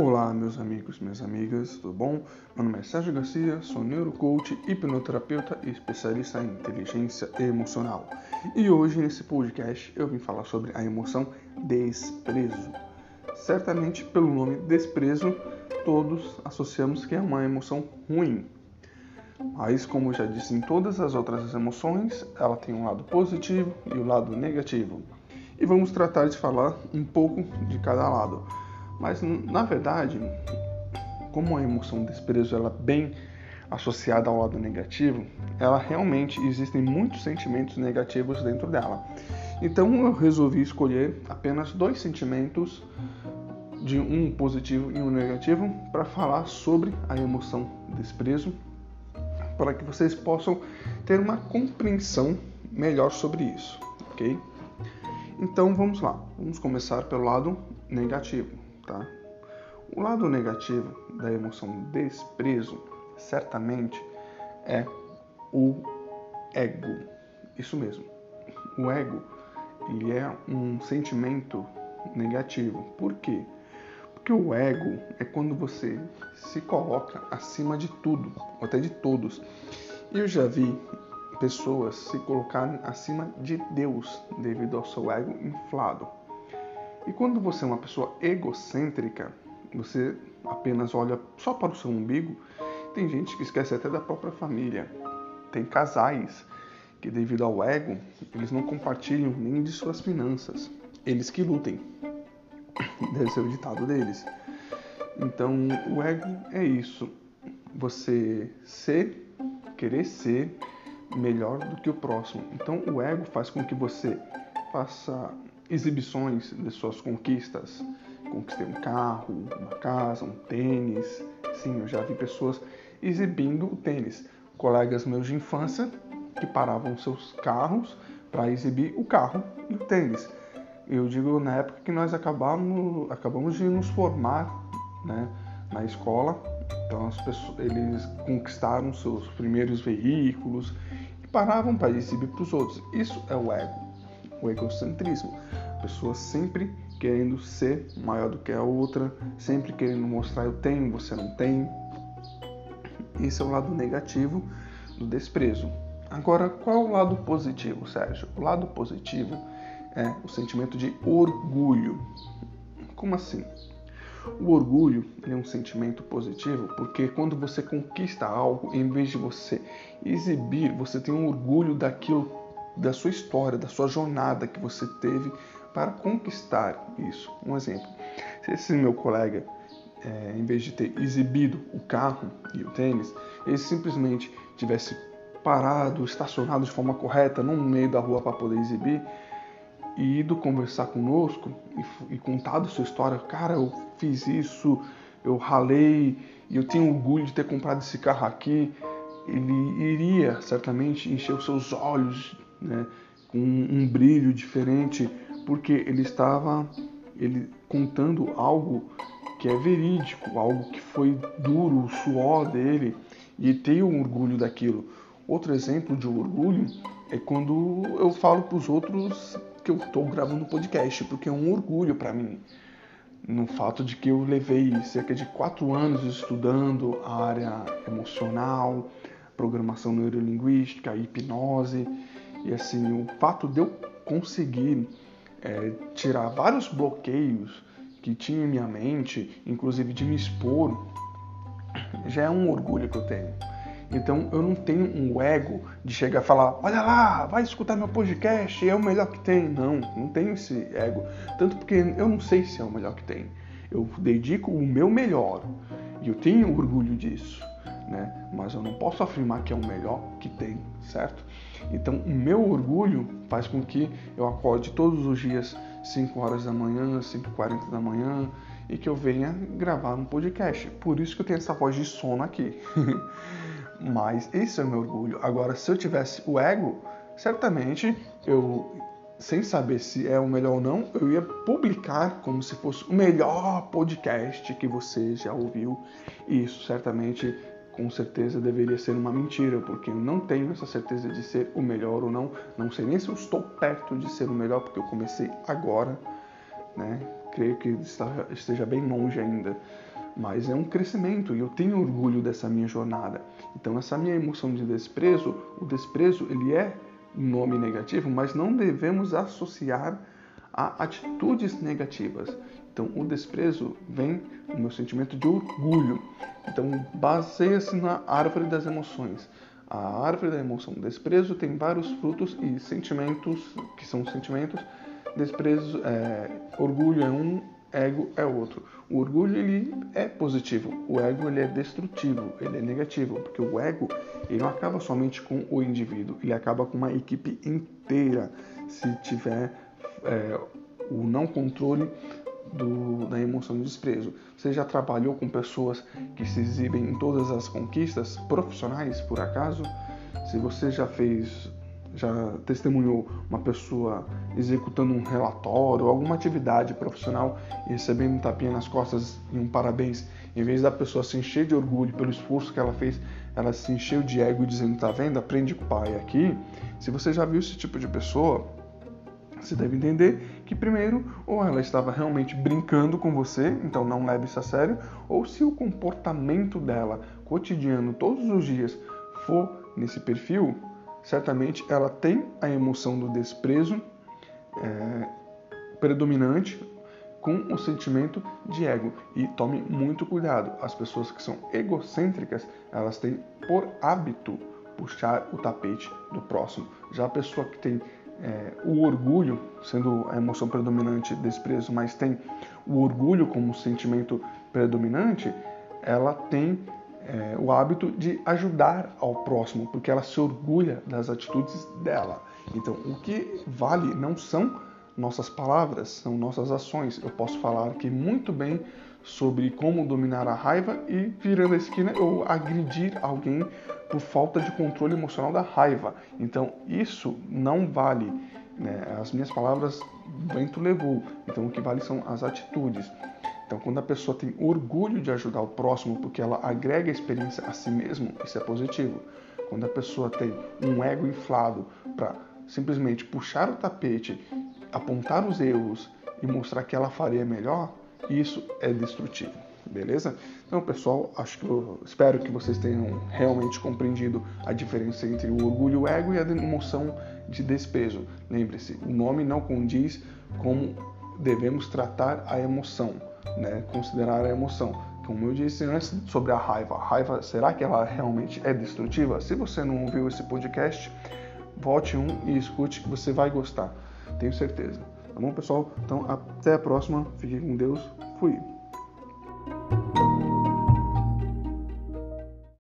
Olá, meus amigos, minhas amigas, tudo bom? Meu nome é Sérgio Garcia, sou neurocoach, hipnoterapeuta e especialista em inteligência emocional. E hoje, nesse podcast, eu vim falar sobre a emoção desprezo. Certamente, pelo nome desprezo, todos associamos que é uma emoção ruim. Mas, como eu já disse em todas as outras emoções, ela tem um lado positivo e o um lado negativo. E vamos tratar de falar um pouco de cada lado. Mas na verdade, como a emoção desprezo ela é bem associada ao lado negativo, ela realmente existem muitos sentimentos negativos dentro dela. Então eu resolvi escolher apenas dois sentimentos de um positivo e um negativo para falar sobre a emoção desprezo, para que vocês possam ter uma compreensão melhor sobre isso, ok? Então vamos lá, vamos começar pelo lado negativo tá? O lado negativo da emoção desprezo certamente é o ego. Isso mesmo. O ego, ele é um sentimento negativo. Por quê? Porque o ego é quando você se coloca acima de tudo, até de todos. Eu já vi pessoas se colocarem acima de Deus devido ao seu ego inflado. E quando você é uma pessoa egocêntrica, você apenas olha só para o seu umbigo, tem gente que esquece até da própria família. Tem casais que, devido ao ego, eles não compartilham nem de suas finanças. Eles que lutem. Deve ser o ditado deles. Então, o ego é isso. Você ser, querer ser melhor do que o próximo. Então, o ego faz com que você faça exibições de suas conquistas. Conquistei um carro, uma casa, um tênis. Sim, eu já vi pessoas exibindo o tênis. Colegas meus de infância que paravam seus carros para exibir o carro e o tênis. Eu digo na época que nós acabamos, acabamos de nos formar né, na escola, então pessoas, eles conquistaram seus primeiros veículos e paravam para exibir para os outros. Isso é o ego o egocentrismo. A pessoa sempre querendo ser maior do que a outra, sempre querendo mostrar eu tenho, você não tem. Esse é o lado negativo do desprezo. Agora, qual é o lado positivo, Sérgio? O lado positivo é o sentimento de orgulho. Como assim? O orgulho é um sentimento positivo porque quando você conquista algo, em vez de você exibir, você tem um orgulho daquilo da sua história, da sua jornada que você teve para conquistar isso. Um exemplo: se esse meu colega, é, em vez de ter exibido o carro e o tênis, ele simplesmente tivesse parado, estacionado de forma correta no meio da rua para poder exibir e ido conversar conosco e, e contado sua história, cara, eu fiz isso, eu ralei e eu tenho orgulho de ter comprado esse carro aqui, ele iria certamente encher os seus olhos né, com um brilho diferente, porque ele estava ele contando algo que é verídico, algo que foi duro, o suor dele, e ter um orgulho daquilo. Outro exemplo de orgulho é quando eu falo para os outros que eu estou gravando um podcast, porque é um orgulho para mim. No fato de que eu levei cerca de quatro anos estudando a área emocional, programação neurolinguística, hipnose, e assim, o fato de eu conseguir é, tirar vários bloqueios que tinha em minha mente, inclusive de me expor, já é um orgulho que eu tenho. Então eu não tenho um ego de chegar e falar, olha lá, vai escutar meu podcast, é o melhor que tem. Não, não tenho esse ego. Tanto porque eu não sei se é o melhor que tem. Eu dedico o meu melhor e eu tenho orgulho disso né? Mas eu não posso afirmar que é o melhor que tem, certo? Então, o meu orgulho faz com que eu acorde todos os dias 5 horas da manhã, 5 40 da manhã e que eu venha gravar um podcast. Por isso que eu tenho essa voz de sono aqui. Mas esse é o meu orgulho. Agora, se eu tivesse o ego, certamente eu sem saber se é o melhor ou não, eu ia publicar como se fosse o melhor podcast que você já ouviu. E isso certamente com certeza deveria ser uma mentira, porque eu não tenho essa certeza de ser o melhor ou não. Não sei nem se eu estou perto de ser o melhor, porque eu comecei agora, né? Creio que esteja bem longe ainda. mas é um crescimento e eu tenho orgulho dessa minha jornada. Então essa minha emoção de desprezo, o desprezo ele é um nome negativo, mas não devemos associar a atitudes negativas. Então o desprezo vem no meu sentimento de orgulho. Então baseia-se na árvore das emoções. A árvore da emoção desprezo tem vários frutos e sentimentos que são sentimentos. Desprezo, é, orgulho é um, ego é outro. O orgulho ele é positivo, o ego ele é destrutivo, ele é negativo, porque o ego ele não acaba somente com o indivíduo, ele acaba com uma equipe inteira se tiver é, o não controle do, da emoção de desprezo. Você já trabalhou com pessoas que se exibem em todas as conquistas profissionais, por acaso? Se você já fez já testemunhou uma pessoa executando um relatório, alguma atividade profissional e recebendo um tapinha nas costas e um parabéns, em vez da pessoa se encher de orgulho pelo esforço que ela fez, ela se encheu de ego dizendo: tá vendo, aprende com o pai aqui. Se você já viu esse tipo de pessoa, você deve entender que primeiro, ou ela estava realmente brincando com você, então não leve isso a sério, ou se o comportamento dela cotidiano todos os dias for nesse perfil, certamente ela tem a emoção do desprezo é, predominante com o sentimento de ego. E tome muito cuidado. As pessoas que são egocêntricas, elas têm por hábito puxar o tapete do próximo. Já a pessoa que tem é, o orgulho, sendo a emoção predominante desprezo, mas tem o orgulho como sentimento predominante, ela tem é, o hábito de ajudar ao próximo, porque ela se orgulha das atitudes dela. Então, o que vale não são nossas palavras, são nossas ações. Eu posso falar aqui muito bem sobre como dominar a raiva e, virando a esquina, eu agredir alguém por falta de controle emocional da raiva. Então, isso não vale. Né? As minhas palavras, vento levou. Então, o que vale são as atitudes. Então, quando a pessoa tem orgulho de ajudar o próximo porque ela agrega experiência a si mesmo, isso é positivo. Quando a pessoa tem um ego inflado para simplesmente puxar o tapete, apontar os erros e mostrar que ela faria melhor, isso é destrutivo. Beleza? Então, pessoal, acho que eu espero que vocês tenham realmente compreendido a diferença entre o orgulho, o ego e a emoção de desprezo. Lembre-se, o nome não condiz como devemos tratar a emoção né, considerar a emoção. Como eu disse antes sobre a raiva, a raiva, será que ela realmente é destrutiva? Se você não ouviu esse podcast, volte um e escute que você vai gostar, tenho certeza. Tá bom, pessoal? Então, até a próxima. Fiquem com Deus. Fui.